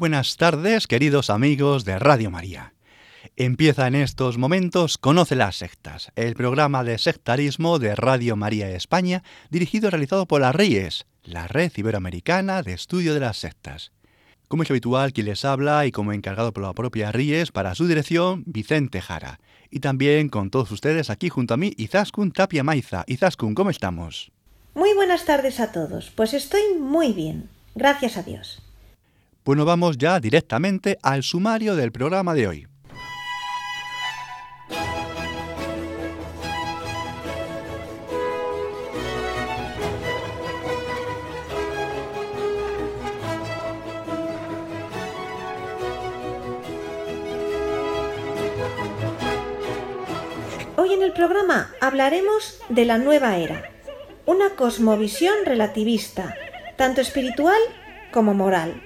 Buenas tardes, queridos amigos de Radio María. Empieza en estos momentos Conoce las sectas, el programa de sectarismo de Radio María España, dirigido y realizado por la RIES, la Red Iberoamericana de Estudio de las Sectas. Como es habitual, quien les habla y como encargado por la propia RIES para su dirección, Vicente Jara. Y también con todos ustedes aquí junto a mí, Izaskun Tapia Maiza. Izaskun, ¿cómo estamos? Muy buenas tardes a todos. Pues estoy muy bien. Gracias a Dios. Bueno, vamos ya directamente al sumario del programa de hoy. Hoy en el programa hablaremos de la nueva era, una cosmovisión relativista, tanto espiritual como moral.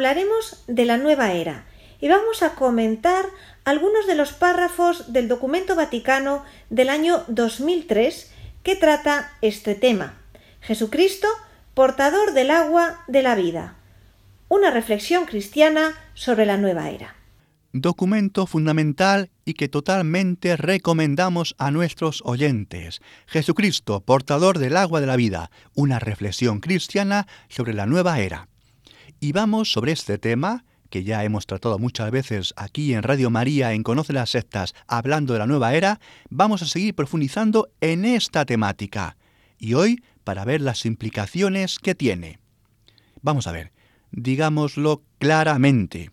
Hablaremos de la nueva era y vamos a comentar algunos de los párrafos del documento vaticano del año 2003 que trata este tema. Jesucristo, portador del agua de la vida. Una reflexión cristiana sobre la nueva era. Documento fundamental y que totalmente recomendamos a nuestros oyentes. Jesucristo, portador del agua de la vida. Una reflexión cristiana sobre la nueva era. Y vamos sobre este tema, que ya hemos tratado muchas veces aquí en Radio María en Conoce las Sectas, hablando de la nueva era, vamos a seguir profundizando en esta temática. Y hoy para ver las implicaciones que tiene. Vamos a ver, digámoslo claramente.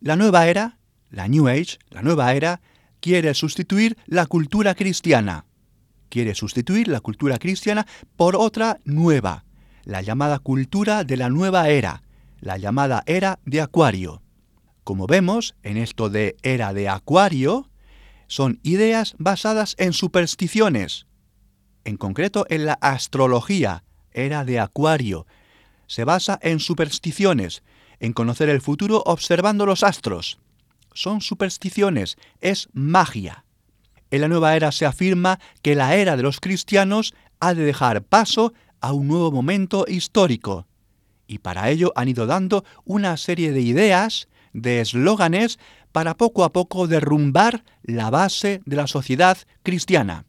La nueva era, la New Age, la nueva era, quiere sustituir la cultura cristiana. Quiere sustituir la cultura cristiana por otra nueva, la llamada cultura de la nueva era, la llamada era de Acuario. Como vemos, en esto de era de Acuario, son ideas basadas en supersticiones, en concreto en la astrología, era de Acuario. Se basa en supersticiones, en conocer el futuro observando los astros. Son supersticiones, es magia. En la nueva era se afirma que la era de los cristianos ha de dejar paso a un nuevo momento histórico y para ello han ido dando una serie de ideas, de eslóganes, para poco a poco derrumbar la base de la sociedad cristiana.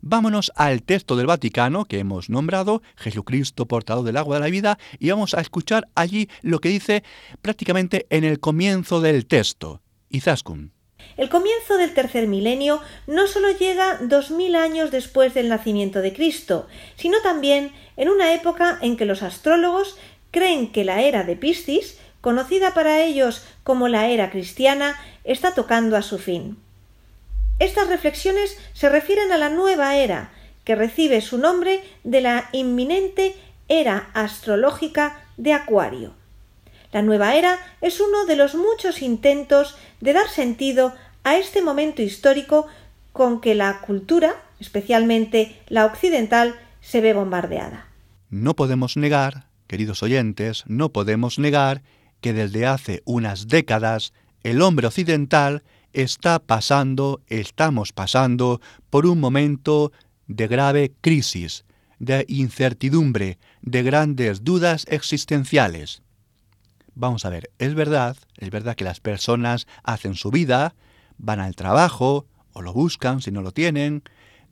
Vámonos al texto del Vaticano que hemos nombrado, Jesucristo portador del agua de la vida, y vamos a escuchar allí lo que dice prácticamente en el comienzo del texto. Izaskun. El comienzo del tercer milenio no solo llega dos mil años después del nacimiento de Cristo, sino también en una época en que los astrólogos creen que la era de Piscis, conocida para ellos como la era cristiana, está tocando a su fin. Estas reflexiones se refieren a la nueva era, que recibe su nombre de la inminente era astrológica de Acuario. La nueva era es uno de los muchos intentos de dar sentido a este momento histórico con que la cultura, especialmente la occidental, se ve bombardeada. No podemos negar queridos oyentes, no podemos negar que desde hace unas décadas el hombre occidental está pasando, estamos pasando por un momento de grave crisis, de incertidumbre, de grandes dudas existenciales. Vamos a ver, es verdad, es verdad que las personas hacen su vida, van al trabajo o lo buscan si no lo tienen,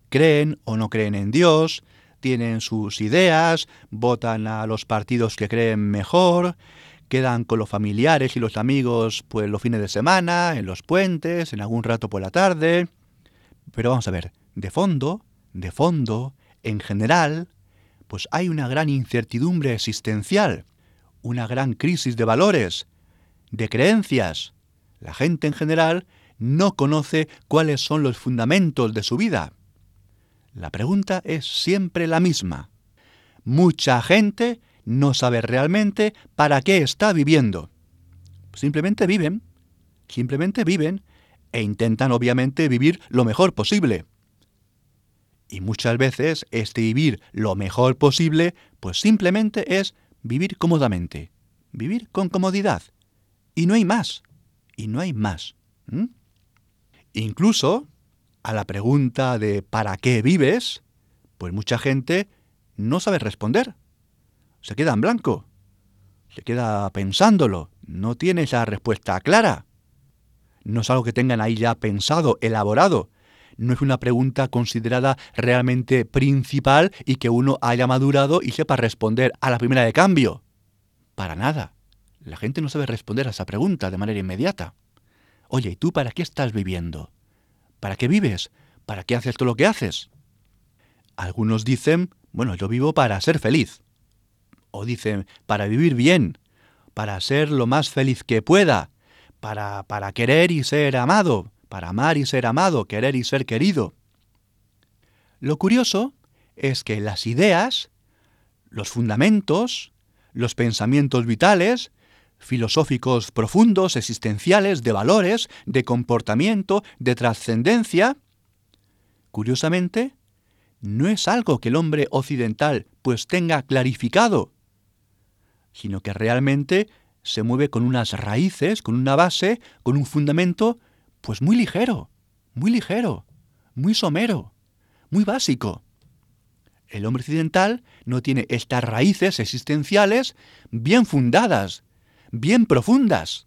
creen o no creen en Dios, tienen sus ideas, votan a los partidos que creen mejor, quedan con los familiares y los amigos pues los fines de semana, en los puentes, en algún rato por la tarde. Pero vamos a ver, de fondo, de fondo, en general, pues hay una gran incertidumbre existencial, una gran crisis de valores, de creencias. La gente en general no conoce cuáles son los fundamentos de su vida. La pregunta es siempre la misma. Mucha gente no sabe realmente para qué está viviendo. Simplemente viven, simplemente viven e intentan obviamente vivir lo mejor posible. Y muchas veces este vivir lo mejor posible pues simplemente es vivir cómodamente, vivir con comodidad. Y no hay más, y no hay más. Incluso a la pregunta de ¿para qué vives? Pues mucha gente no sabe responder se queda en blanco, se queda pensándolo, no tiene esa respuesta clara. No es algo que tengan ahí ya pensado, elaborado. No es una pregunta considerada realmente principal y que uno haya madurado y sepa responder a la primera de cambio. Para nada. La gente no sabe responder a esa pregunta de manera inmediata. Oye, ¿y tú para qué estás viviendo? ¿Para qué vives? ¿Para qué haces todo lo que haces? Algunos dicen, bueno, yo vivo para ser feliz o dicen para vivir bien, para ser lo más feliz que pueda, para, para querer y ser amado, para amar y ser amado, querer y ser querido. Lo curioso es que las ideas, los fundamentos, los pensamientos vitales, filosóficos profundos, existenciales, de valores, de comportamiento, de trascendencia, curiosamente, no es algo que el hombre occidental pues tenga clarificado, sino que realmente se mueve con unas raíces, con una base, con un fundamento, pues muy ligero, muy ligero, muy somero, muy básico. El hombre occidental no tiene estas raíces existenciales bien fundadas, bien profundas.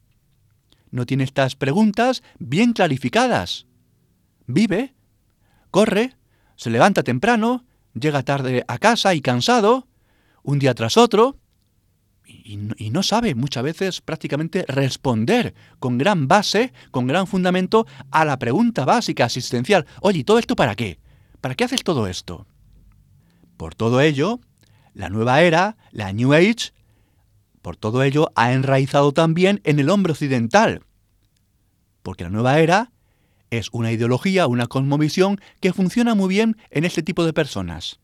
No tiene estas preguntas bien clarificadas. Vive, corre, se levanta temprano, llega tarde a casa y cansado, un día tras otro, y, no sabe muchas veces prácticamente responder con gran base, con gran fundamento a la pregunta básica asistencial. Oye, ¿y todo esto para qué? ¿Para qué haces todo esto? Por todo ello, la nueva era, la New Age, por todo ello ha enraizado también en el hombre occidental. Porque la nueva era es una ideología, una cosmovisión que funciona muy bien en este tipo de personas.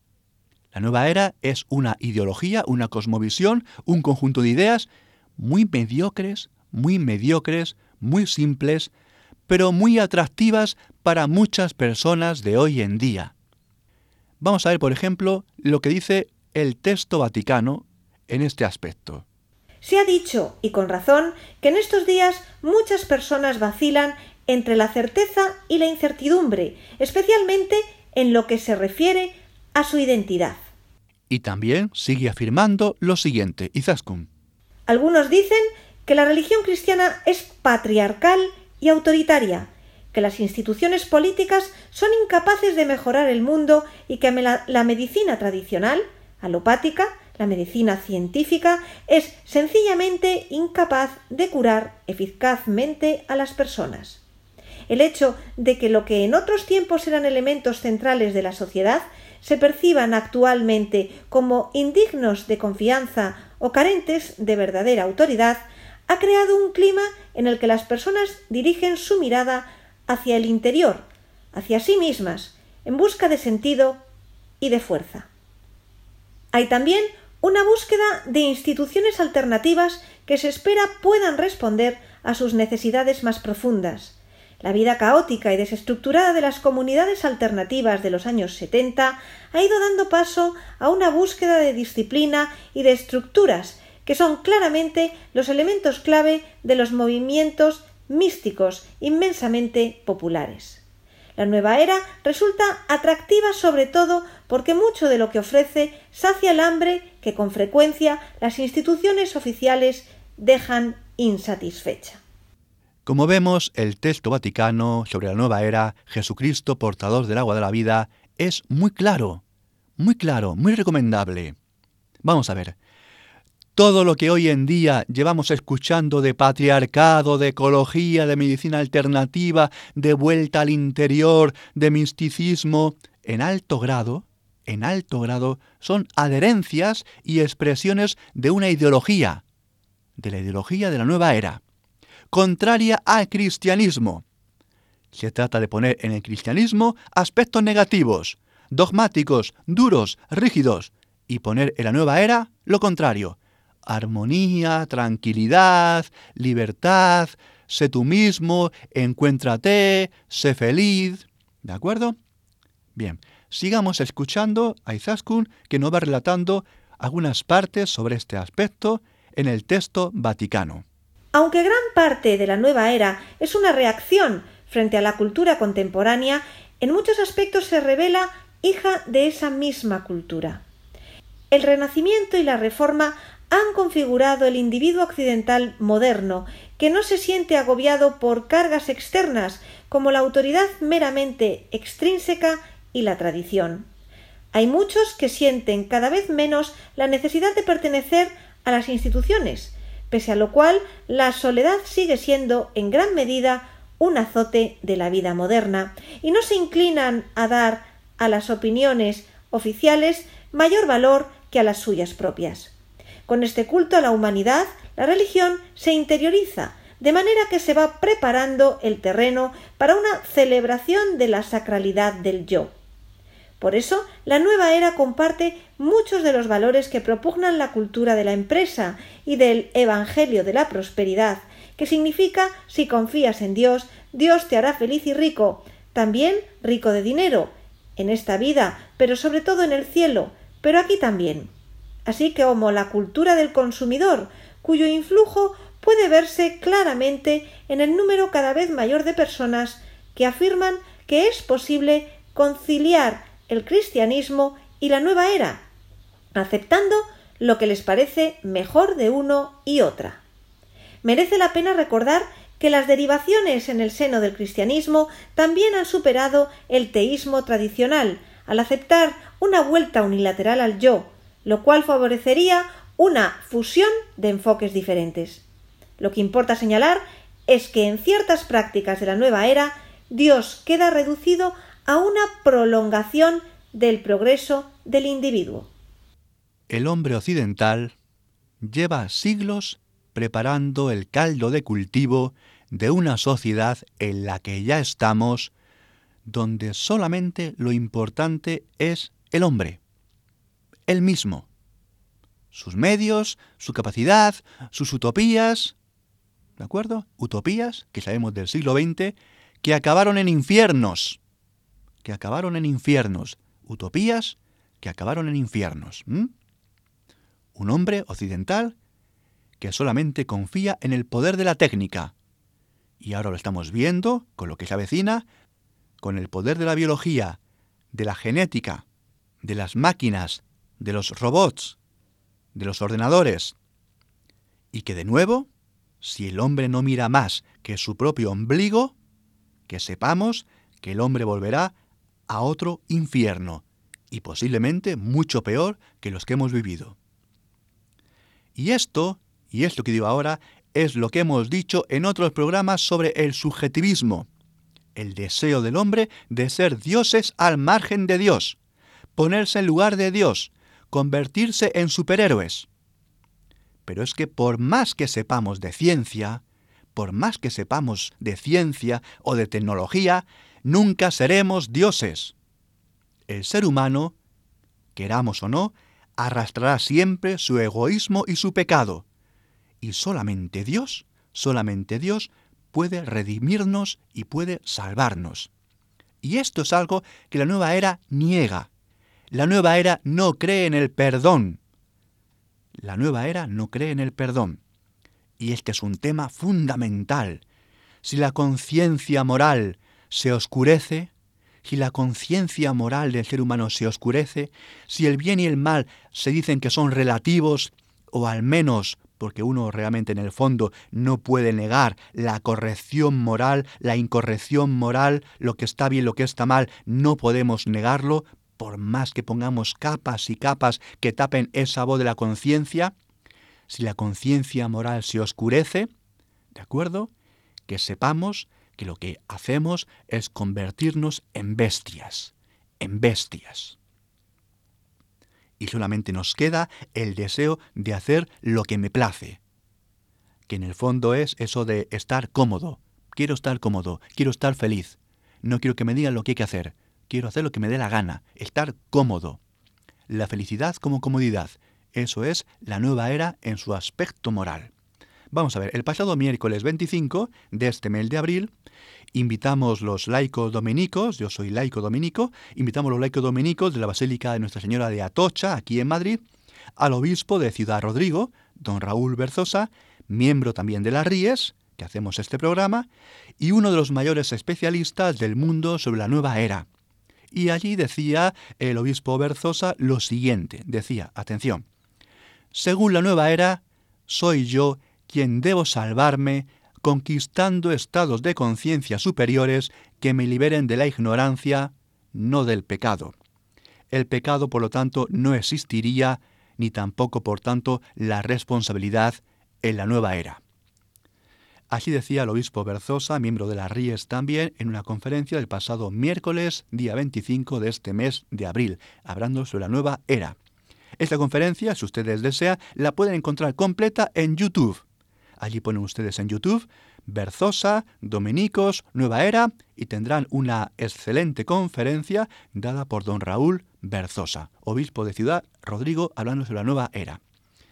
La nueva era es una ideología, una cosmovisión, un conjunto de ideas muy mediocres, muy mediocres, muy simples, pero muy atractivas para muchas personas de hoy en día. Vamos a ver, por ejemplo, lo que dice el texto vaticano en este aspecto. Se ha dicho, y con razón, que en estos días muchas personas vacilan entre la certeza y la incertidumbre, especialmente en lo que se refiere a su identidad. Y también sigue afirmando lo siguiente, Izaskun. Algunos dicen que la religión cristiana es patriarcal y autoritaria, que las instituciones políticas son incapaces de mejorar el mundo y que la, la medicina tradicional, alopática, la medicina científica, es sencillamente incapaz de curar eficazmente a las personas. El hecho de que lo que en otros tiempos eran elementos centrales de la sociedad se perciban actualmente como indignos de confianza o carentes de verdadera autoridad, ha creado un clima en el que las personas dirigen su mirada hacia el interior, hacia sí mismas, en busca de sentido y de fuerza. Hay también una búsqueda de instituciones alternativas que se espera puedan responder a sus necesidades más profundas, la vida caótica y desestructurada de las comunidades alternativas de los años 70 ha ido dando paso a una búsqueda de disciplina y de estructuras que son claramente los elementos clave de los movimientos místicos inmensamente populares. La nueva era resulta atractiva sobre todo porque mucho de lo que ofrece sacia el hambre que con frecuencia las instituciones oficiales dejan insatisfecha. Como vemos, el texto vaticano sobre la nueva era, Jesucristo portador del agua de la vida, es muy claro, muy claro, muy recomendable. Vamos a ver. Todo lo que hoy en día llevamos escuchando de patriarcado, de ecología, de medicina alternativa, de vuelta al interior, de misticismo, en alto grado, en alto grado, son adherencias y expresiones de una ideología, de la ideología de la nueva era, contraria al cristianismo. Se trata de poner en el cristianismo aspectos negativos, dogmáticos, duros, rígidos, y poner en la nueva era lo contrario, armonía, tranquilidad, libertad, sé tú mismo, encuéntrate, sé feliz. ¿De acuerdo? Bien, sigamos escuchando a Izaskun que nos va relatando algunas partes sobre este aspecto en el texto vaticano. Aunque gran parte de la nueva era es una reacción frente a la cultura contemporánea, en muchos aspectos se revela hija de esa misma cultura. El Renacimiento y la Reforma han configurado el individuo occidental moderno, que no se siente agobiado por cargas externas como la autoridad meramente extrínseca y la tradición. Hay muchos que sienten cada vez menos la necesidad de pertenecer a las instituciones, pese a lo cual la soledad sigue siendo en gran medida un azote de la vida moderna, y no se inclinan a dar a las opiniones oficiales mayor valor que a las suyas propias. Con este culto a la humanidad, la religión se interioriza, de manera que se va preparando el terreno para una celebración de la sacralidad del yo. Por eso, la nueva era comparte muchos de los valores que propugnan la cultura de la empresa y del Evangelio de la prosperidad, que significa si confías en Dios, Dios te hará feliz y rico, también rico de dinero, en esta vida, pero sobre todo en el cielo, pero aquí también. Así que como la cultura del consumidor, cuyo influjo puede verse claramente en el número cada vez mayor de personas que afirman que es posible conciliar el cristianismo y la nueva era, aceptando lo que les parece mejor de uno y otra. Merece la pena recordar que las derivaciones en el seno del cristianismo también han superado el teísmo tradicional, al aceptar una vuelta unilateral al yo, lo cual favorecería una fusión de enfoques diferentes. Lo que importa señalar es que en ciertas prácticas de la nueva era Dios queda reducido a una prolongación del progreso del individuo. El hombre occidental lleva siglos preparando el caldo de cultivo de una sociedad en la que ya estamos, donde solamente lo importante es el hombre, él mismo, sus medios, su capacidad, sus utopías, ¿de acuerdo? Utopías que sabemos del siglo XX, que acabaron en infiernos que acabaron en infiernos, utopías que acabaron en infiernos. Un hombre occidental que solamente confía en el poder de la técnica. Y ahora lo estamos viendo con lo que se avecina, con el poder de la biología, de la genética, de las máquinas, de los robots, de los ordenadores. Y que de nuevo, si el hombre no mira más que su propio ombligo, que sepamos que el hombre volverá a otro infierno, y posiblemente mucho peor que los que hemos vivido. Y esto, y esto que digo ahora, es lo que hemos dicho en otros programas sobre el subjetivismo, el deseo del hombre de ser dioses al margen de Dios, ponerse en lugar de Dios, convertirse en superhéroes. Pero es que por más que sepamos de ciencia, por más que sepamos de ciencia o de tecnología, nunca seremos dioses. El ser humano, queramos o no, arrastrará siempre su egoísmo y su pecado. Y solamente Dios, solamente Dios puede redimirnos y puede salvarnos. Y esto es algo que la nueva era niega. La nueva era no cree en el perdón. La nueva era no cree en el perdón. Y este es un tema fundamental. Si la conciencia moral se oscurece, si la conciencia moral del ser humano se oscurece, si el bien y el mal se dicen que son relativos o al menos porque uno realmente en el fondo no puede negar la corrección moral, la incorrección moral, lo que está bien, lo que está mal, no podemos negarlo, por más que pongamos capas y capas que tapen esa voz de la conciencia, si la conciencia moral se oscurece, ¿de acuerdo? Que sepamos que lo que hacemos es convertirnos en bestias, en bestias. Y solamente nos queda el deseo de hacer lo que me place, que en el fondo es eso de estar cómodo. Quiero estar cómodo, quiero estar feliz. No quiero que me digan lo que hay que hacer, quiero hacer lo que me dé la gana, estar cómodo. La felicidad como comodidad, eso es la nueva era en su aspecto moral. Vamos a ver, el pasado miércoles 25 de este mes de abril, invitamos los laicos dominicos, yo soy laico dominico, invitamos los laicos dominicos de la Basílica de Nuestra Señora de Atocha, aquí en Madrid, al obispo de Ciudad Rodrigo, don Raúl Berzosa, miembro también de las Ríes, que hacemos este programa, y uno de los mayores especialistas del mundo sobre la nueva era. Y allí decía el obispo Berzosa lo siguiente, decía, atención, según la nueva era, soy yo quien debo salvarme conquistando estados de conciencia superiores que me liberen de la ignorancia, no del pecado. El pecado, por lo tanto, no existiría, ni tampoco, por tanto, la responsabilidad en la nueva era. Así decía el obispo Berzosa, miembro de la Ries también, en una conferencia del pasado miércoles, día 25 de este mes de abril, hablando sobre la nueva era. Esta conferencia, si ustedes desean, la pueden encontrar completa en YouTube. Allí ponen ustedes en YouTube Berzosa, Dominicos, Nueva Era y tendrán una excelente conferencia dada por don Raúl Berzosa, obispo de Ciudad Rodrigo, hablando sobre la nueva era.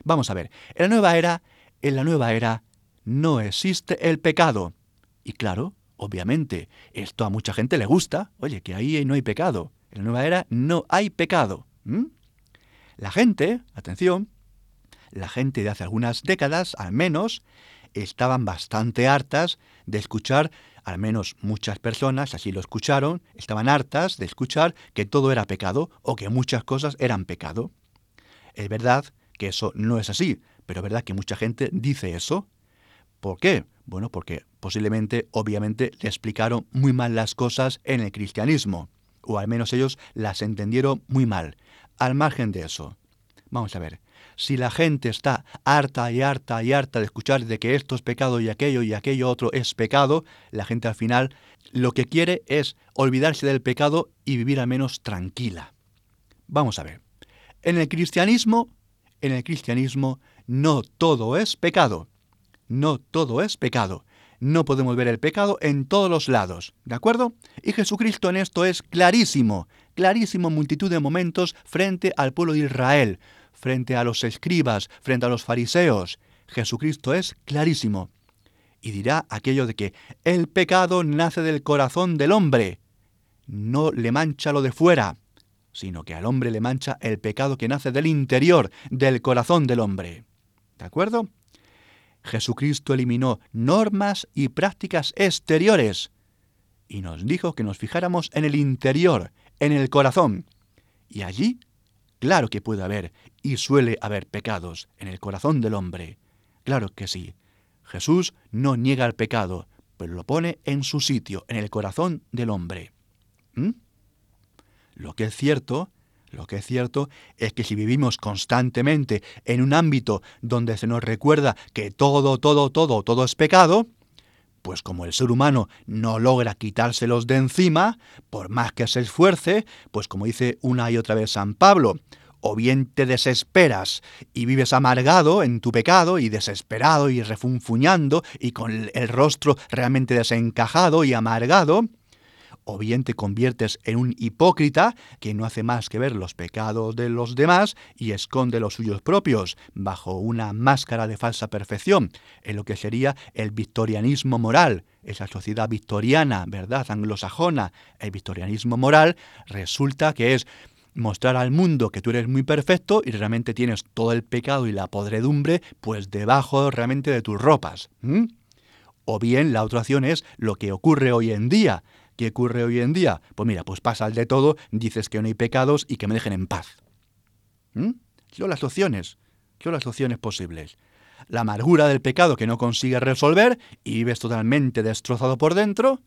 Vamos a ver, en la nueva era, en la nueva era no existe el pecado. Y claro, obviamente, esto a mucha gente le gusta, oye, que ahí no hay pecado. En la nueva era no hay pecado. La gente, atención, la gente de hace algunas décadas, al menos, estaban bastante hartas de escuchar, al menos muchas personas así lo escucharon, estaban hartas de escuchar que todo era pecado o que muchas cosas eran pecado. Es verdad que eso no es así, pero es verdad que mucha gente dice eso. ¿Por qué? Bueno, porque posiblemente, obviamente, le explicaron muy mal las cosas en el cristianismo, o al menos ellos las entendieron muy mal. Al margen de eso, vamos a ver, si la gente está harta y harta y harta de escuchar de que esto es pecado y aquello y aquello otro es pecado, la gente al final lo que quiere es olvidarse del pecado y vivir al menos tranquila. Vamos a ver. En el cristianismo, en el cristianismo no todo es pecado. No todo es pecado. No podemos ver el pecado en todos los lados, ¿de acuerdo? Y Jesucristo en esto es clarísimo, clarísimo multitud de momentos frente al pueblo de Israel frente a los escribas, frente a los fariseos. Jesucristo es clarísimo. Y dirá aquello de que el pecado nace del corazón del hombre. No le mancha lo de fuera, sino que al hombre le mancha el pecado que nace del interior, del corazón del hombre. ¿De acuerdo? Jesucristo eliminó normas y prácticas exteriores y nos dijo que nos fijáramos en el interior, en el corazón. Y allí Claro que puede haber y suele haber pecados en el corazón del hombre. Claro que sí. Jesús no niega el pecado, pero lo pone en su sitio, en el corazón del hombre. ¿Mm? Lo que es cierto, lo que es cierto es que si vivimos constantemente en un ámbito donde se nos recuerda que todo, todo, todo, todo es pecado, pues como el ser humano no logra quitárselos de encima, por más que se esfuerce, pues como dice una y otra vez San Pablo, o bien te desesperas y vives amargado en tu pecado y desesperado y refunfuñando y con el rostro realmente desencajado y amargado, o bien te conviertes en un hipócrita que no hace más que ver los pecados de los demás y esconde los suyos propios bajo una máscara de falsa perfección, en lo que sería el victorianismo moral, esa sociedad victoriana, ¿verdad? Anglosajona, el victorianismo moral resulta que es mostrar al mundo que tú eres muy perfecto y realmente tienes todo el pecado y la podredumbre pues debajo realmente de tus ropas. O bien la otra opción es lo que ocurre hoy en día, ¿Qué ocurre hoy en día? Pues mira, pues pasa al de todo, dices que no hay pecados y que me dejen en paz. ¿Mm? Son las opciones, son las opciones posibles. la amargura del pecado que no consigues resolver y vives totalmente destrozado por dentro,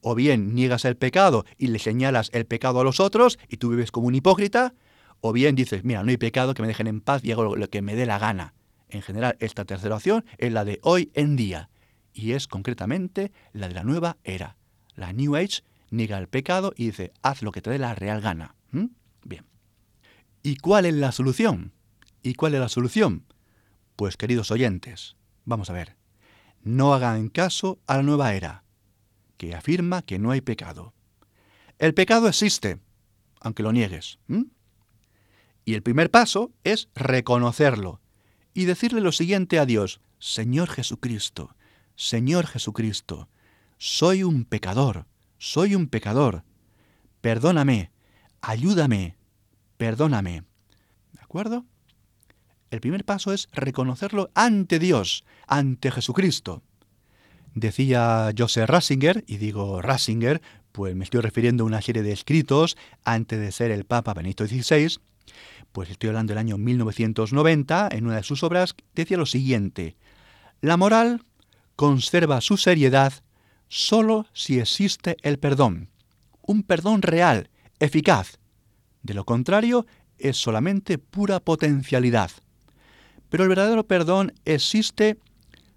o bien niegas el pecado y le señalas el pecado a los otros y tú vives como un hipócrita, o bien dices, mira, no hay pecado, que me dejen en paz y hago lo que me dé la gana. En general, esta tercera opción es la de hoy en día, y es concretamente la de la nueva era. La New Age niega el pecado y dice, haz lo que te dé la real gana. Bien. ¿Y cuál es la solución? ¿Y cuál es la solución? Pues queridos oyentes, vamos a ver, no hagan caso a la nueva era, que afirma que no hay pecado. El pecado existe, aunque lo niegues. Y el primer paso es reconocerlo y decirle lo siguiente a Dios, Señor Jesucristo, Señor Jesucristo, soy un pecador, soy un pecador, perdóname, ayúdame, perdóname. ¿De acuerdo? El primer paso es reconocerlo ante Dios, ante Jesucristo. Decía Joseph Ratzinger, y digo Ratzinger, pues me estoy refiriendo a una serie de escritos antes de ser el Papa Benito XVI, pues estoy hablando del año 1990, en una de sus obras, decía lo siguiente, la moral conserva su seriedad solo si existe el perdón, un perdón real, eficaz. De lo contrario, es solamente pura potencialidad. Pero el verdadero perdón existe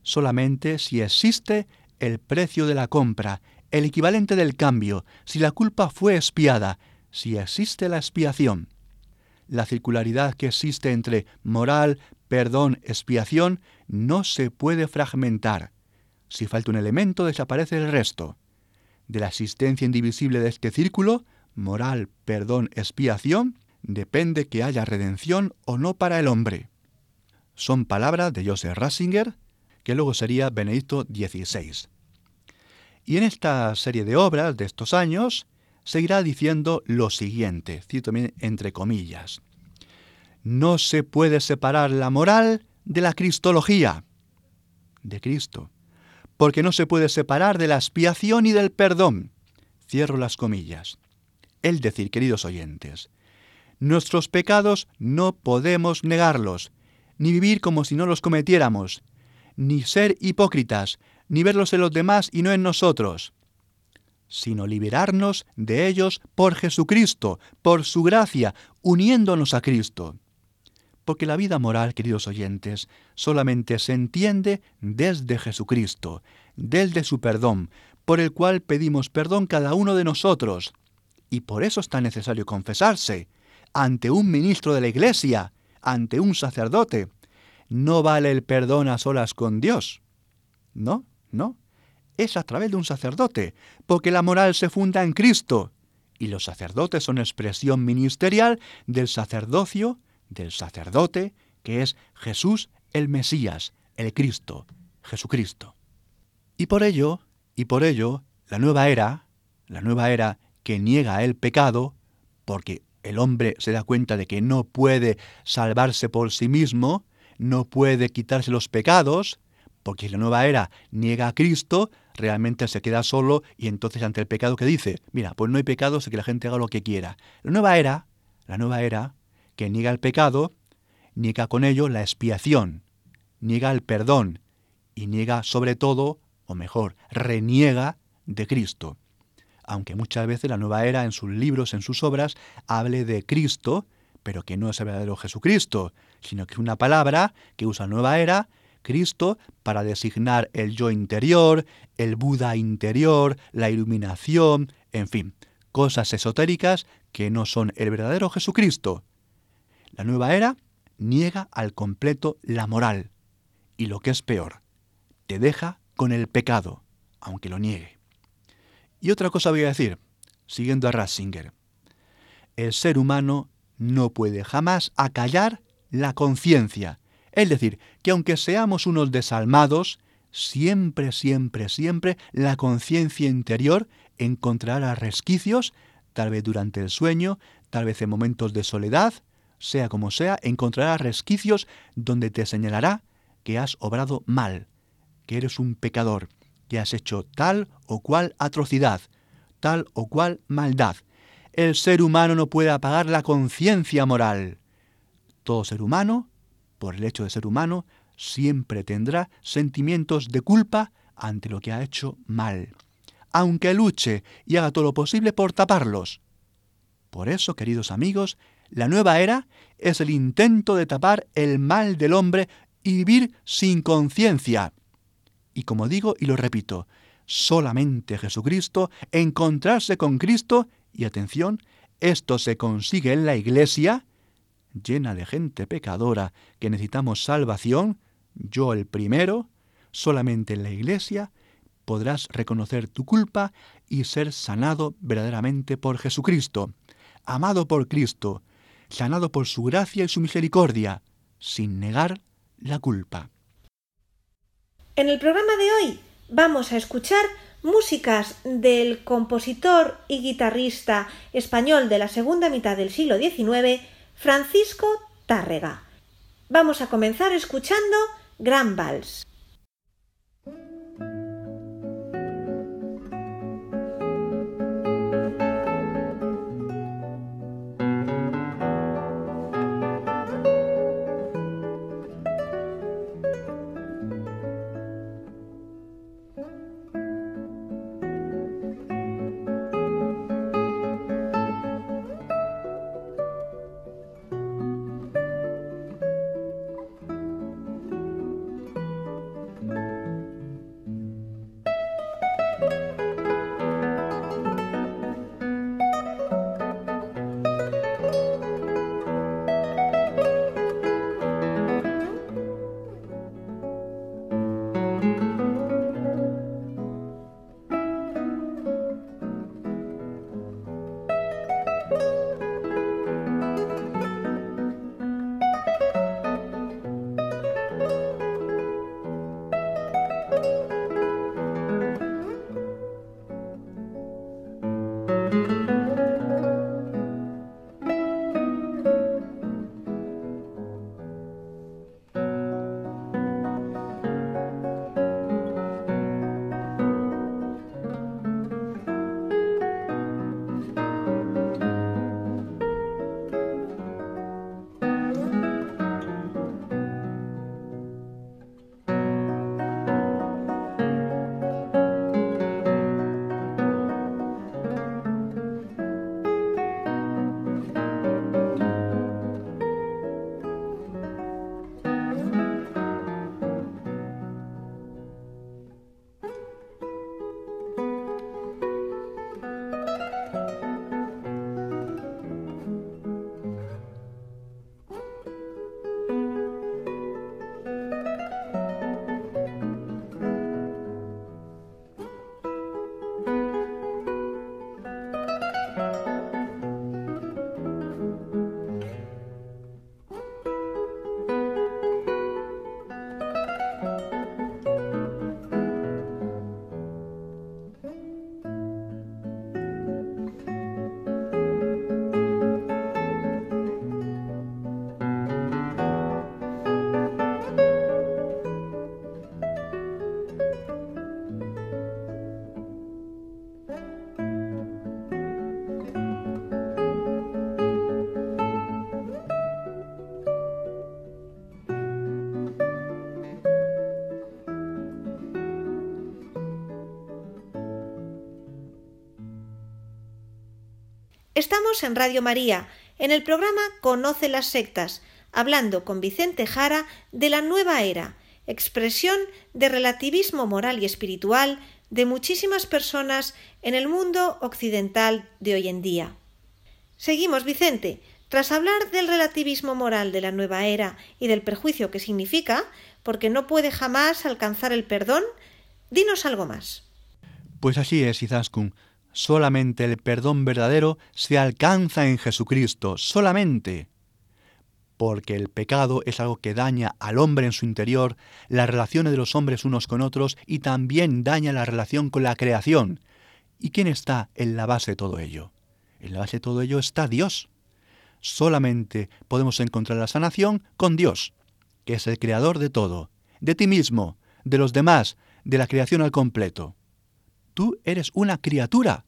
solamente si existe el precio de la compra, el equivalente del cambio, si la culpa fue expiada, si existe la expiación. La circularidad que existe entre moral, perdón, expiación no se puede fragmentar. Si falta un elemento, desaparece el resto. De la existencia indivisible de este círculo, moral, perdón, expiación, depende que haya redención o no para el hombre. Son palabras de Joseph Ratzinger, que luego sería Benedicto XVI. Y en esta serie de obras de estos años, seguirá diciendo lo siguiente, cito también entre comillas. No se puede separar la moral de la cristología, de Cristo porque no se puede separar de la expiación y del perdón. Cierro las comillas. El decir, queridos oyentes, nuestros pecados no podemos negarlos, ni vivir como si no los cometiéramos, ni ser hipócritas, ni verlos en los demás y no en nosotros, sino liberarnos de ellos por Jesucristo, por su gracia, uniéndonos a Cristo porque la vida moral, queridos oyentes, solamente se entiende desde Jesucristo, desde su perdón, por el cual pedimos perdón cada uno de nosotros. Y por eso es tan necesario confesarse ante un ministro de la Iglesia, ante un sacerdote. No vale el perdón a solas con Dios. No, no. Es a través de un sacerdote, porque la moral se funda en Cristo. Y los sacerdotes son expresión ministerial del sacerdocio del sacerdote, que es Jesús el Mesías, el Cristo, Jesucristo. Y por ello, y por ello, la nueva era, la nueva era que niega el pecado, porque el hombre se da cuenta de que no puede salvarse por sí mismo, no puede quitarse los pecados, porque la nueva era niega a Cristo, realmente se queda solo y entonces ante el pecado que dice, mira, pues no hay pecado, sé que la gente haga lo que quiera. La nueva era, la nueva era, que niega el pecado, niega con ello la expiación, niega el perdón y niega sobre todo, o mejor, reniega de Cristo. Aunque muchas veces la nueva era en sus libros, en sus obras, hable de Cristo, pero que no es el verdadero Jesucristo, sino que es una palabra que usa nueva era, Cristo, para designar el yo interior, el Buda interior, la iluminación, en fin, cosas esotéricas que no son el verdadero Jesucristo, la nueva era niega al completo la moral y lo que es peor, te deja con el pecado, aunque lo niegue. Y otra cosa voy a decir, siguiendo a Ratzinger. El ser humano no puede jamás acallar la conciencia. Es decir, que aunque seamos unos desalmados, siempre, siempre, siempre la conciencia interior encontrará resquicios, tal vez durante el sueño, tal vez en momentos de soledad, sea como sea, encontrarás resquicios donde te señalará que has obrado mal, que eres un pecador, que has hecho tal o cual atrocidad, tal o cual maldad. El ser humano no puede apagar la conciencia moral. Todo ser humano, por el hecho de ser humano, siempre tendrá sentimientos de culpa ante lo que ha hecho mal, aunque luche y haga todo lo posible por taparlos. Por eso, queridos amigos, la nueva era es el intento de tapar el mal del hombre y vivir sin conciencia. Y como digo y lo repito, solamente Jesucristo, encontrarse con Cristo, y atención, esto se consigue en la iglesia, llena de gente pecadora que necesitamos salvación, yo el primero, solamente en la iglesia podrás reconocer tu culpa y ser sanado verdaderamente por Jesucristo, amado por Cristo, sanado por su gracia y su misericordia, sin negar la culpa. En el programa de hoy vamos a escuchar músicas del compositor y guitarrista español de la segunda mitad del siglo XIX, Francisco Tárrega. Vamos a comenzar escuchando Gran Vals. En Radio María, en el programa Conoce las sectas, hablando con Vicente Jara de la nueva era, expresión de relativismo moral y espiritual de muchísimas personas en el mundo occidental de hoy en día. Seguimos, Vicente. Tras hablar del relativismo moral de la nueva era y del perjuicio que significa, porque no puede jamás alcanzar el perdón, dinos algo más. Pues así es, Izaskun. Solamente el perdón verdadero se alcanza en Jesucristo, solamente. Porque el pecado es algo que daña al hombre en su interior, las relaciones de los hombres unos con otros y también daña la relación con la creación. ¿Y quién está en la base de todo ello? En la base de todo ello está Dios. Solamente podemos encontrar la sanación con Dios, que es el creador de todo, de ti mismo, de los demás, de la creación al completo. Tú eres una criatura.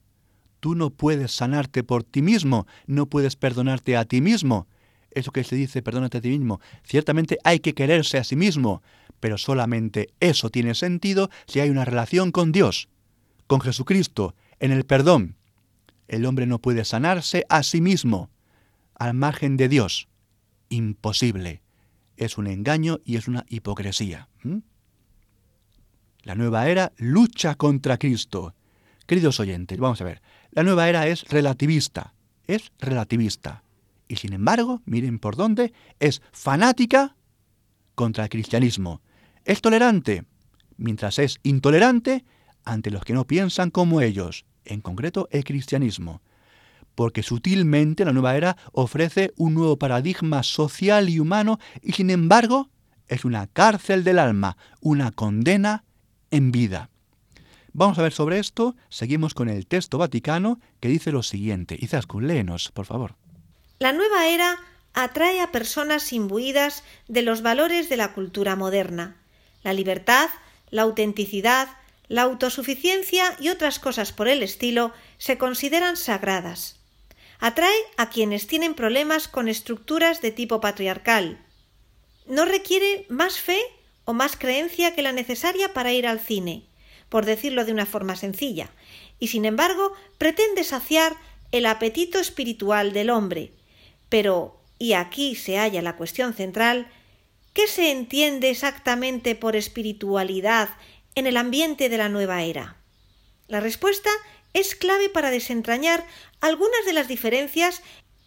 Tú no puedes sanarte por ti mismo, no puedes perdonarte a ti mismo. Eso que se dice, perdónate a ti mismo. Ciertamente hay que quererse a sí mismo, pero solamente eso tiene sentido si hay una relación con Dios, con Jesucristo, en el perdón. El hombre no puede sanarse a sí mismo, al margen de Dios. Imposible. Es un engaño y es una hipocresía. La nueva era lucha contra Cristo. Queridos oyentes, vamos a ver. La nueva era es relativista. Es relativista. Y sin embargo, miren por dónde, es fanática contra el cristianismo. Es tolerante, mientras es intolerante ante los que no piensan como ellos, en concreto el cristianismo. Porque sutilmente la nueva era ofrece un nuevo paradigma social y humano y sin embargo es una cárcel del alma, una condena en vida. Vamos a ver sobre esto, seguimos con el texto vaticano que dice lo siguiente. Izaskun, léenos, por favor. La nueva era atrae a personas imbuidas de los valores de la cultura moderna. La libertad, la autenticidad, la autosuficiencia y otras cosas por el estilo se consideran sagradas. Atrae a quienes tienen problemas con estructuras de tipo patriarcal. No requiere más fe o más creencia que la necesaria para ir al cine por decirlo de una forma sencilla, y sin embargo pretende saciar el apetito espiritual del hombre. Pero, y aquí se halla la cuestión central, ¿qué se entiende exactamente por espiritualidad en el ambiente de la nueva era? La respuesta es clave para desentrañar algunas de las diferencias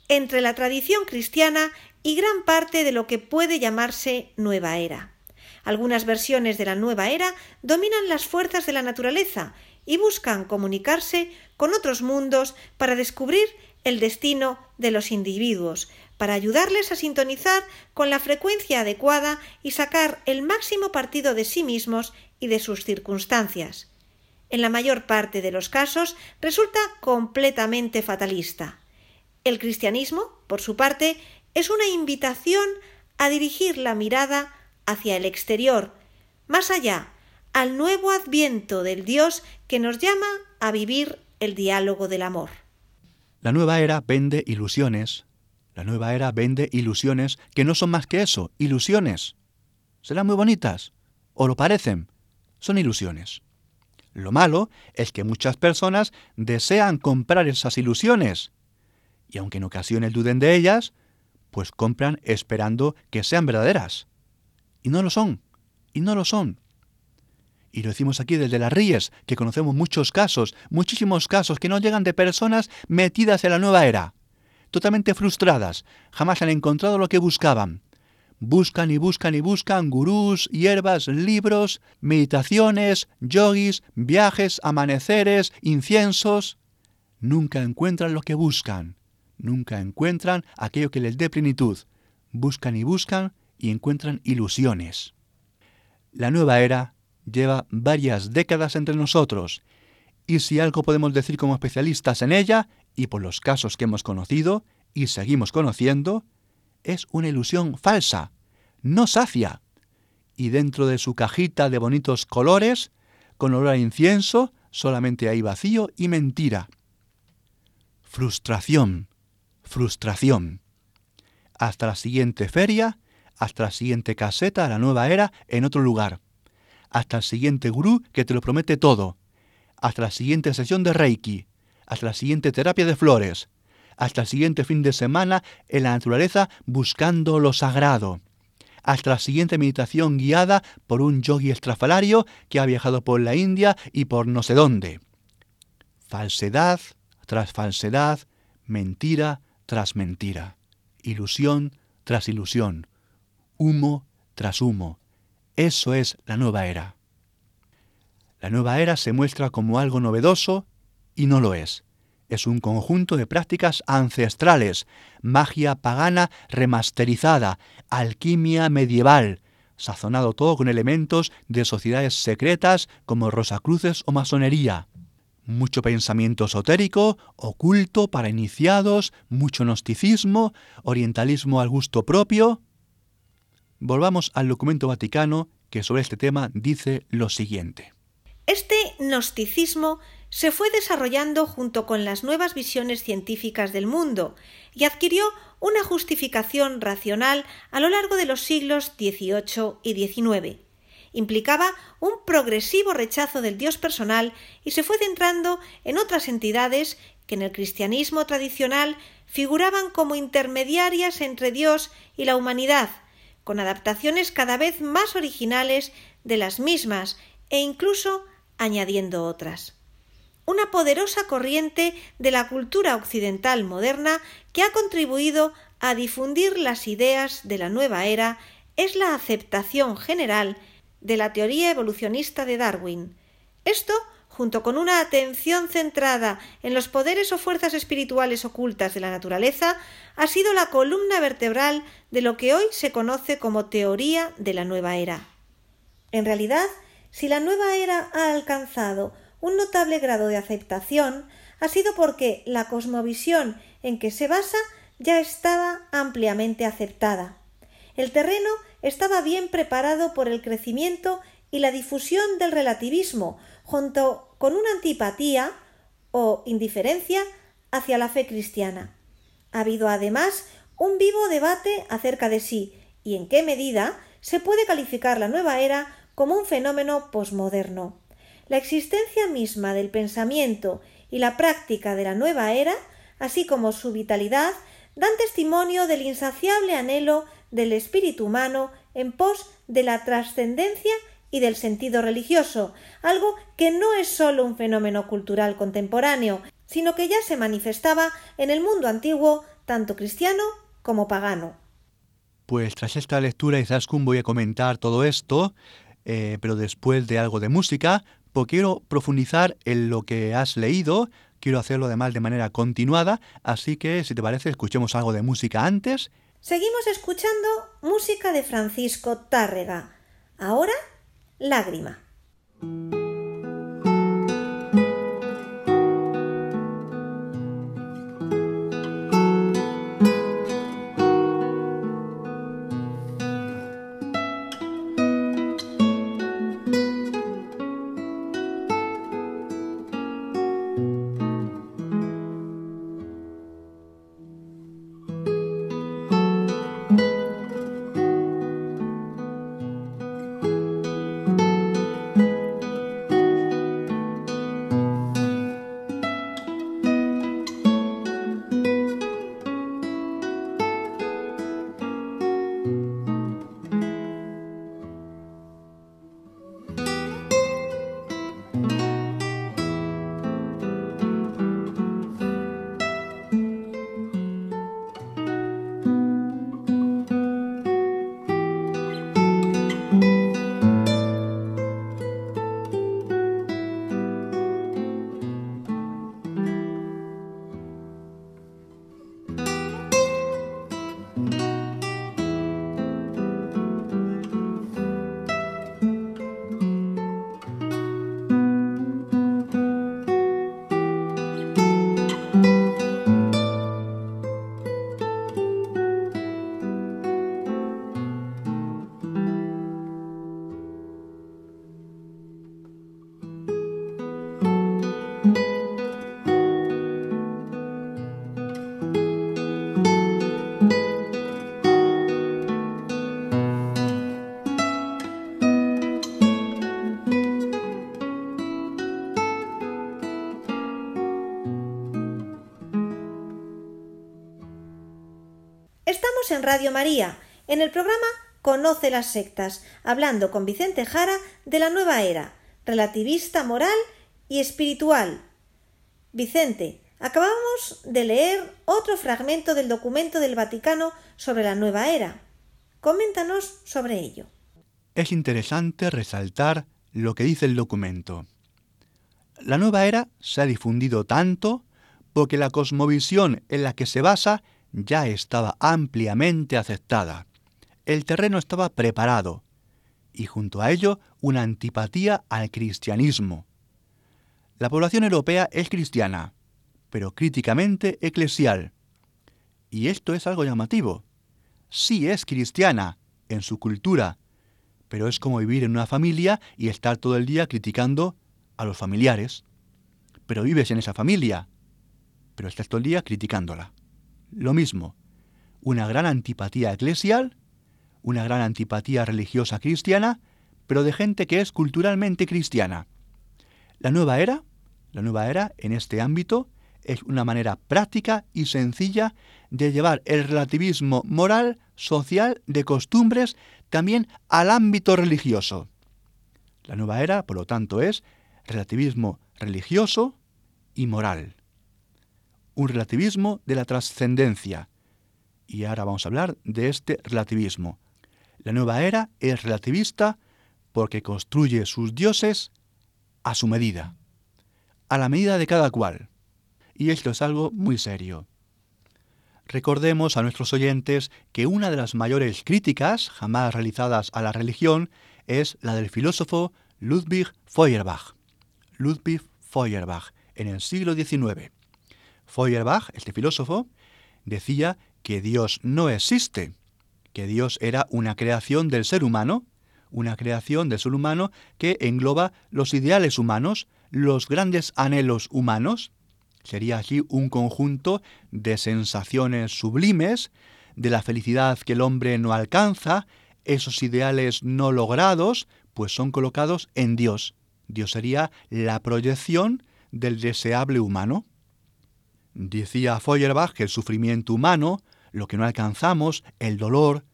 entre la tradición cristiana y gran parte de lo que puede llamarse nueva era. Algunas versiones de la nueva era dominan las fuerzas de la naturaleza y buscan comunicarse con otros mundos para descubrir el destino de los individuos, para ayudarles a sintonizar con la frecuencia adecuada y sacar el máximo partido de sí mismos y de sus circunstancias. En la mayor parte de los casos resulta completamente fatalista. El cristianismo, por su parte, es una invitación a dirigir la mirada hacia el exterior, más allá, al nuevo adviento del Dios que nos llama a vivir el diálogo del amor. La nueva era vende ilusiones. La nueva era vende ilusiones que no son más que eso, ilusiones. Serán muy bonitas, o lo parecen, son ilusiones. Lo malo es que muchas personas desean comprar esas ilusiones, y aunque en ocasiones duden de ellas, pues compran esperando que sean verdaderas. Y no lo son, y no lo son. Y lo decimos aquí desde las Ríes, que conocemos muchos casos, muchísimos casos que no llegan de personas metidas en la nueva era, totalmente frustradas, jamás han encontrado lo que buscaban. Buscan y buscan y buscan gurús, hierbas, libros, meditaciones, yogis, viajes, amaneceres, inciensos. Nunca encuentran lo que buscan. Nunca encuentran aquello que les dé plenitud. Buscan y buscan y encuentran ilusiones. La nueva era lleva varias décadas entre nosotros, y si algo podemos decir como especialistas en ella, y por los casos que hemos conocido y seguimos conociendo, es una ilusión falsa, no sacia, y dentro de su cajita de bonitos colores, con olor a incienso, solamente hay vacío y mentira. Frustración, frustración. Hasta la siguiente feria hasta la siguiente caseta, la nueva era, en otro lugar, hasta el siguiente gurú que te lo promete todo, hasta la siguiente sesión de Reiki, hasta la siguiente terapia de flores, hasta el siguiente fin de semana en la naturaleza buscando lo sagrado, hasta la siguiente meditación guiada por un yogi estrafalario que ha viajado por la India y por no sé dónde. Falsedad tras falsedad, mentira tras mentira, ilusión tras ilusión, humo tras humo. Eso es la nueva era. La nueva era se muestra como algo novedoso y no lo es. Es un conjunto de prácticas ancestrales, magia pagana remasterizada, alquimia medieval, sazonado todo con elementos de sociedades secretas como Rosacruces o masonería. Mucho pensamiento esotérico, oculto para iniciados, mucho gnosticismo, orientalismo al gusto propio, Volvamos al documento vaticano que sobre este tema dice lo siguiente. Este gnosticismo se fue desarrollando junto con las nuevas visiones científicas del mundo y adquirió una justificación racional a lo largo de los siglos XVIII y XIX. Implicaba un progresivo rechazo del Dios personal y se fue centrando en otras entidades que en el cristianismo tradicional figuraban como intermediarias entre Dios y la humanidad, con adaptaciones cada vez más originales de las mismas e incluso añadiendo otras. Una poderosa corriente de la cultura occidental moderna que ha contribuido a difundir las ideas de la nueva era es la aceptación general de la teoría evolucionista de Darwin. Esto junto con una atención centrada en los poderes o fuerzas espirituales ocultas de la naturaleza, ha sido la columna vertebral de lo que hoy se conoce como teoría de la nueva era. En realidad, si la nueva era ha alcanzado un notable grado de aceptación, ha sido porque la cosmovisión en que se basa ya estaba ampliamente aceptada. El terreno estaba bien preparado por el crecimiento y la difusión del relativismo, junto con una antipatía o indiferencia hacia la fe cristiana. Ha habido además un vivo debate acerca de si y en qué medida se puede calificar la nueva era como un fenómeno posmoderno. La existencia misma del pensamiento y la práctica de la nueva era, así como su vitalidad, dan testimonio del insaciable anhelo del espíritu humano en pos de la trascendencia y del sentido religioso, algo que no es sólo un fenómeno cultural contemporáneo, sino que ya se manifestaba en el mundo antiguo, tanto cristiano como pagano. Pues tras esta lectura, Izaskun, voy a comentar todo esto, eh, pero después de algo de música, porque quiero profundizar en lo que has leído, quiero hacerlo además de manera continuada, así que si te parece, escuchemos algo de música antes. Seguimos escuchando música de Francisco Tárrega. Ahora lágrima. Radio María, en el programa Conoce las sectas, hablando con Vicente Jara de la nueva era, relativista moral y espiritual. Vicente, acabamos de leer otro fragmento del documento del Vaticano sobre la nueva era. Coméntanos sobre ello. Es interesante resaltar lo que dice el documento. La nueva era se ha difundido tanto porque la cosmovisión en la que se basa ya estaba ampliamente aceptada. El terreno estaba preparado y junto a ello una antipatía al cristianismo. La población europea es cristiana, pero críticamente eclesial. Y esto es algo llamativo. Sí es cristiana en su cultura, pero es como vivir en una familia y estar todo el día criticando a los familiares. Pero vives en esa familia, pero estás todo el día criticándola lo mismo, una gran antipatía eclesial, una gran antipatía religiosa cristiana, pero de gente que es culturalmente cristiana. La nueva era, la nueva era en este ámbito es una manera práctica y sencilla de llevar el relativismo moral, social, de costumbres, también al ámbito religioso. La nueva era, por lo tanto, es relativismo religioso y moral. Un relativismo de la trascendencia. Y ahora vamos a hablar de este relativismo. La nueva era es relativista porque construye sus dioses a su medida, a la medida de cada cual. Y esto es algo muy serio. Recordemos a nuestros oyentes que una de las mayores críticas jamás realizadas a la religión es la del filósofo Ludwig Feuerbach. Ludwig Feuerbach, en el siglo XIX. Feuerbach, este filósofo, decía que Dios no existe, que Dios era una creación del ser humano, una creación del ser humano que engloba los ideales humanos, los grandes anhelos humanos, Sería así un conjunto de sensaciones sublimes, de la felicidad que el hombre no alcanza, esos ideales no logrados, pues son colocados en Dios. Dios sería la proyección del deseable humano. Decía Feuerbach que el sufrimiento humano, lo que no alcanzamos, el dolor,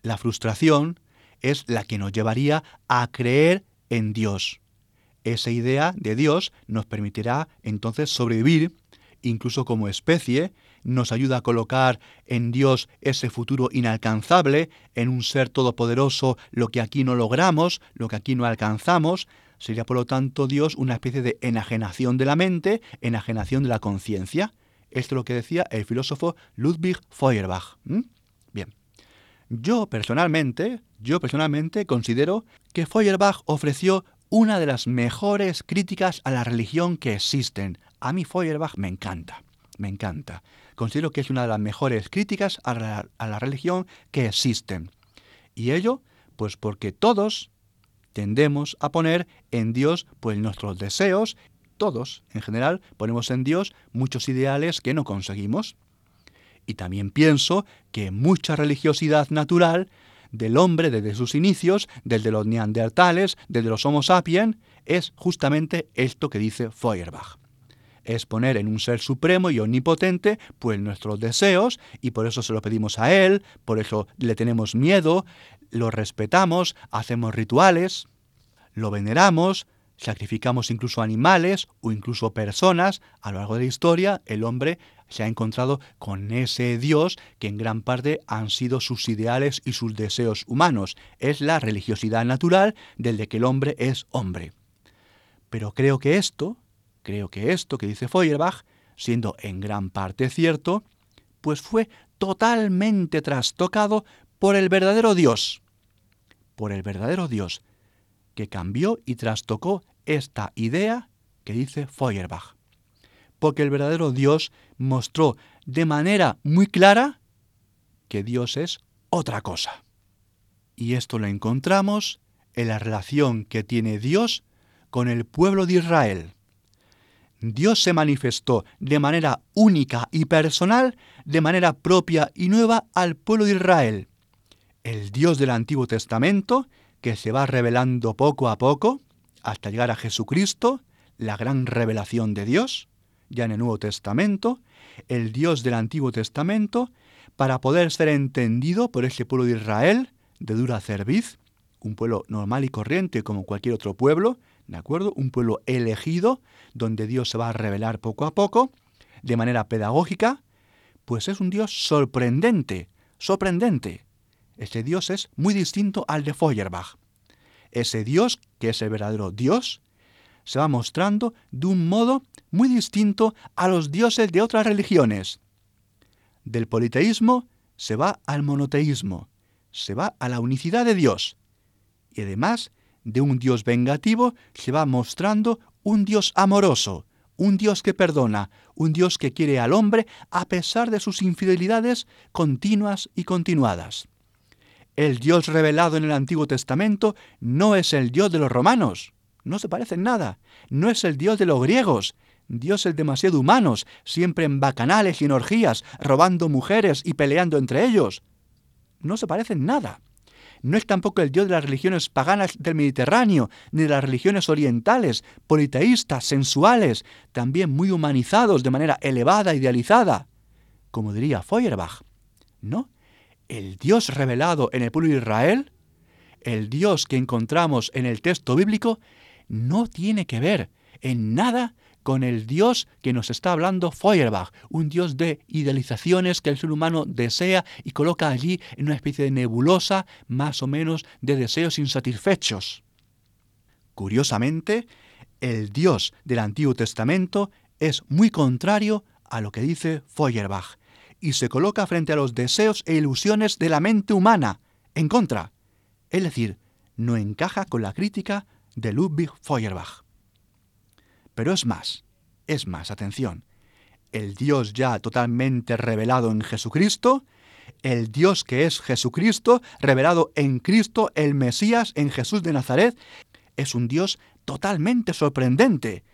la frustración, es la que nos llevaría a creer en Dios. Esa idea de Dios nos permitirá entonces sobrevivir, incluso como especie, nos ayuda a colocar en Dios ese futuro inalcanzable, en un ser todopoderoso lo que aquí no logramos, lo que aquí no alcanzamos. Sería por lo tanto Dios una especie de enajenación de la mente, enajenación de la conciencia. Esto es lo que decía el filósofo Ludwig Feuerbach. Bien. Yo personalmente, yo personalmente considero que Feuerbach ofreció una de las mejores críticas a la religión que existen. A mí Feuerbach me encanta, me encanta. Considero que es una de las mejores críticas a la, a la religión que existen. Y ello, pues porque todos tendemos a poner en Dios pues nuestros deseos, todos en general ponemos en Dios muchos ideales que no conseguimos. Y también pienso que mucha religiosidad natural del hombre desde sus inicios, desde los neandertales, desde los Homo sapiens, es justamente esto que dice Feuerbach. Es poner en un ser supremo y omnipotente pues nuestros deseos y por eso se lo pedimos a él, por eso le tenemos miedo, lo respetamos, hacemos rituales, lo veneramos, sacrificamos incluso animales o incluso personas. A lo largo de la historia el hombre se ha encontrado con ese Dios que en gran parte han sido sus ideales y sus deseos humanos. Es la religiosidad natural del de que el hombre es hombre. Pero creo que esto, creo que esto que dice Feuerbach, siendo en gran parte cierto, pues fue totalmente trastocado por el verdadero Dios, por el verdadero Dios, que cambió y trastocó esta idea que dice Feuerbach porque el verdadero Dios mostró de manera muy clara que Dios es otra cosa. Y esto lo encontramos en la relación que tiene Dios con el pueblo de Israel. Dios se manifestó de manera única y personal, de manera propia y nueva al pueblo de Israel. El Dios del Antiguo Testamento, que se va revelando poco a poco, hasta llegar a Jesucristo, la gran revelación de Dios, ya en el Nuevo Testamento, el Dios del Antiguo Testamento, para poder ser entendido por ese pueblo de Israel, de dura cerviz, un pueblo normal y corriente como cualquier otro pueblo, ¿de acuerdo? Un pueblo elegido, donde Dios se va a revelar poco a poco, de manera pedagógica, pues es un Dios sorprendente, sorprendente. Ese Dios es muy distinto al de Feuerbach. Ese Dios, que es el verdadero Dios, se va mostrando de un modo muy distinto a los dioses de otras religiones. Del politeísmo se va al monoteísmo, se va a la unicidad de Dios. Y además, de un Dios vengativo se va mostrando un Dios amoroso, un Dios que perdona, un Dios que quiere al hombre a pesar de sus infidelidades continuas y continuadas. El Dios revelado en el Antiguo Testamento no es el Dios de los romanos, no se parece en nada. No es el Dios de los griegos. Dios es demasiado humanos, siempre en bacanales y en orgías, robando mujeres y peleando entre ellos. No se parece en nada. no es tampoco el Dios de las religiones paganas del Mediterráneo, ni de las religiones orientales, politeístas, sensuales, también muy humanizados de manera elevada, idealizada, como diría Feuerbach. No, el Dios revelado en el pueblo de Israel, el Dios que encontramos en el texto bíblico, no tiene que ver en nada con el Dios que nos está hablando Feuerbach, un Dios de idealizaciones que el ser humano desea y coloca allí en una especie de nebulosa más o menos de deseos insatisfechos. Curiosamente, el Dios del Antiguo Testamento es muy contrario a lo que dice Feuerbach y se coloca frente a los deseos e ilusiones de la mente humana, en contra. Es decir, no encaja con la crítica de Ludwig Feuerbach. Pero es más, es más, atención, el Dios ya totalmente revelado en Jesucristo, el Dios que es Jesucristo, revelado en Cristo, el Mesías, en Jesús de Nazaret, es un Dios totalmente sorprendente.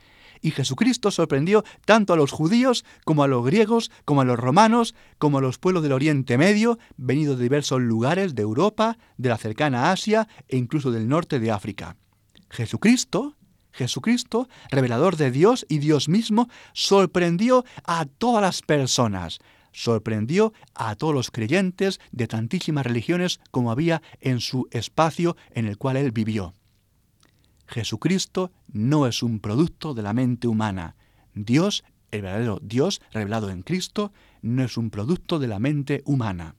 Y Jesucristo sorprendió tanto a los judíos como a los griegos, como a los romanos, como a los pueblos del Oriente Medio, venidos de diversos lugares de Europa, de la cercana Asia e incluso del norte de África. Jesucristo Jesucristo, revelador de Dios y Dios mismo, sorprendió a todas las personas, sorprendió a todos los creyentes de tantísimas religiones como había en su espacio en el cual él vivió. Jesucristo no es un producto de la mente humana. Dios, el verdadero Dios revelado en Cristo, no es un producto de la mente humana.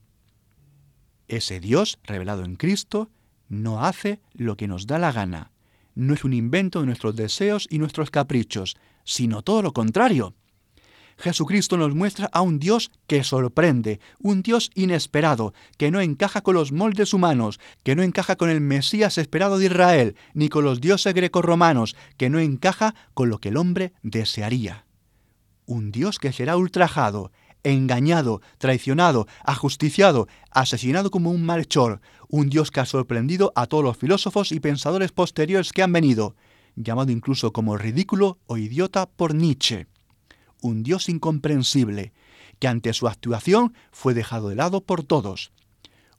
Ese Dios revelado en Cristo no hace lo que nos da la gana, no es un invento de nuestros deseos y nuestros caprichos, sino todo lo contrario. Jesucristo nos muestra a un Dios que sorprende, un Dios inesperado, que no encaja con los moldes humanos, que no encaja con el Mesías esperado de Israel, ni con los dioses grecorromanos, que no encaja con lo que el hombre desearía. Un Dios que será ultrajado, engañado, traicionado, ajusticiado, asesinado como un malhechor, un Dios que ha sorprendido a todos los filósofos y pensadores posteriores que han venido, llamado incluso como ridículo o idiota por Nietzsche. Un Dios incomprensible, que ante su actuación fue dejado de lado por todos.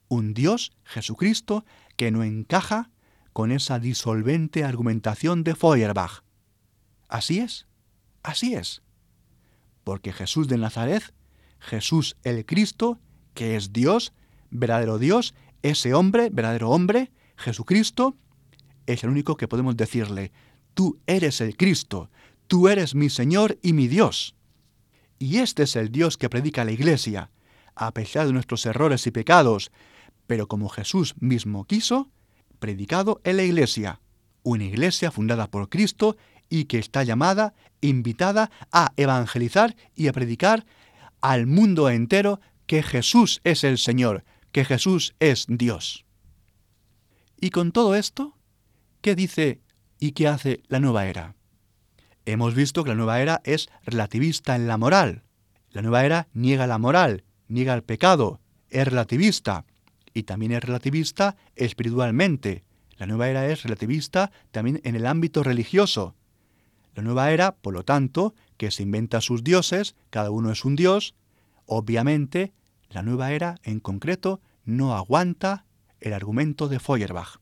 Un Dios, Jesucristo, que no encaja con esa disolvente argumentación de Feuerbach. Así es, así es. Porque Jesús de Nazaret Jesús el Cristo, que es Dios, verdadero Dios, ese hombre, verdadero hombre, Jesucristo, es el único que podemos decirle, tú eres el Cristo, tú eres mi Señor y mi Dios. Y este es el Dios que predica la Iglesia, a pesar de nuestros errores y pecados, pero como Jesús mismo quiso, predicado en la Iglesia, una Iglesia fundada por Cristo y que está llamada, invitada a evangelizar y a predicar al mundo entero que Jesús es el Señor, que Jesús es Dios. Y con todo esto, ¿qué dice y qué hace la nueva era? Hemos visto que la nueva era es relativista en la moral. La nueva era niega la moral, niega el pecado, es relativista y también es relativista espiritualmente. La nueva era es relativista también en el ámbito religioso. La nueva era, por lo tanto, que se inventa sus dioses, cada uno es un dios, obviamente la nueva era en concreto no aguanta el argumento de Feuerbach.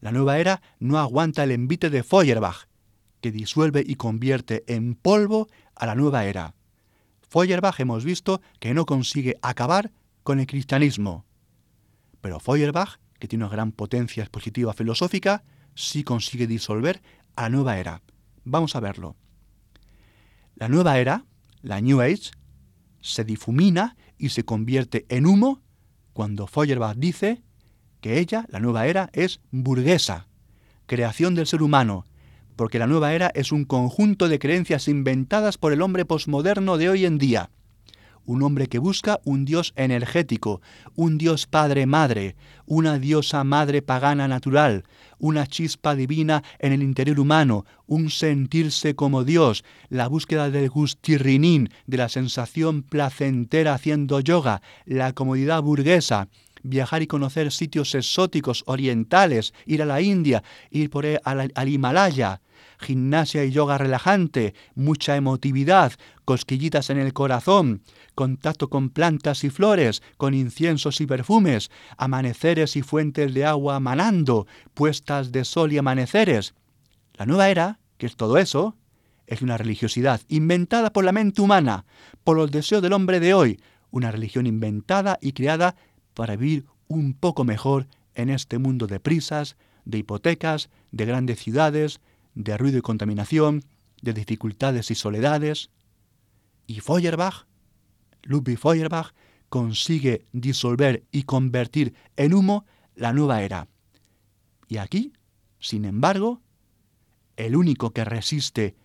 La nueva era no aguanta el envite de Feuerbach, que disuelve y convierte en polvo a la nueva era. Feuerbach hemos visto que no consigue acabar con el cristianismo. Pero Feuerbach, que tiene una gran potencia expositiva filosófica, sí consigue disolver a la nueva era. Vamos a verlo. La nueva era, la New Age, se difumina y se convierte en humo cuando Feuerbach dice que ella, la nueva era, es burguesa, creación del ser humano, porque la nueva era es un conjunto de creencias inventadas por el hombre posmoderno de hoy en día, un hombre que busca un Dios energético, un Dios Padre-Madre, una diosa madre pagana natural, una chispa divina en el interior humano, un sentirse como Dios, la búsqueda del gustirrinín, de la sensación placentera haciendo yoga, la comodidad burguesa, viajar y conocer sitios exóticos orientales, ir a la India, ir por al, al Himalaya, gimnasia y yoga relajante, mucha emotividad, cosquillitas en el corazón, contacto con plantas y flores, con inciensos y perfumes, amaneceres y fuentes de agua manando, puestas de sol y amaneceres. La nueva era, que es todo eso, es una religiosidad inventada por la mente humana, por los deseos del hombre de hoy, una religión inventada y creada para vivir un poco mejor en este mundo de prisas, de hipotecas, de grandes ciudades, de ruido y contaminación, de dificultades y soledades. Y Feuerbach, Ludwig Feuerbach, consigue disolver y convertir en humo la nueva era. Y aquí, sin embargo, el único que resiste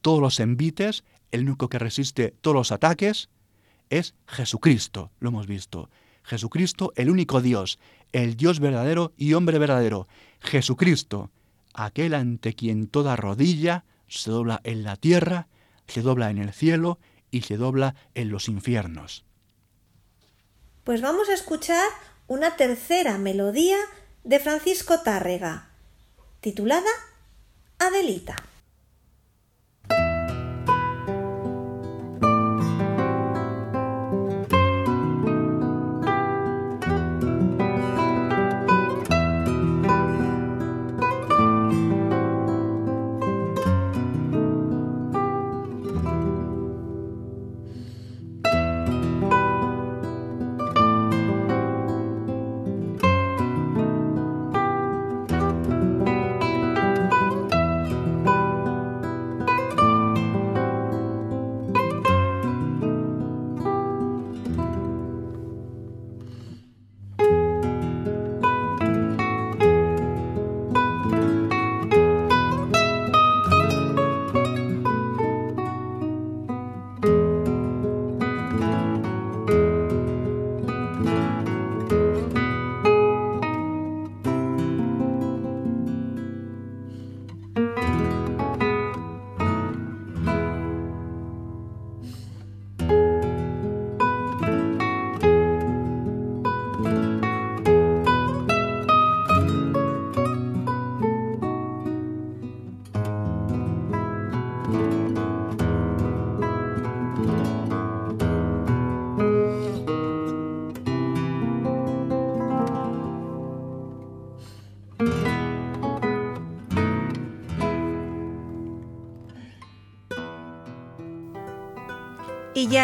todos los envites, el único que resiste todos los ataques, es Jesucristo, lo hemos visto. Jesucristo, el único Dios, el Dios verdadero y hombre verdadero. Jesucristo, aquel ante quien toda rodilla se dobla en la tierra, se dobla en el cielo y se dobla en los infiernos. Pues vamos a escuchar una tercera melodía de Francisco Tárrega, titulada Adelita.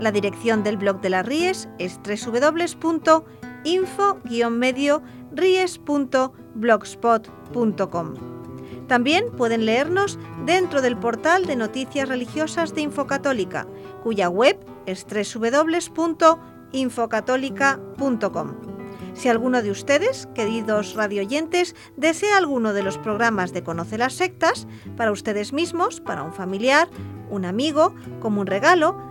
La dirección del blog de las Ries es www.info-ries.blogspot.com. También pueden leernos dentro del portal de noticias religiosas de Infocatólica, cuya web es www.infocatólica.com. Si alguno de ustedes, queridos radioyentes, desea alguno de los programas de Conoce las Sectas, para ustedes mismos, para un familiar, un amigo, como un regalo,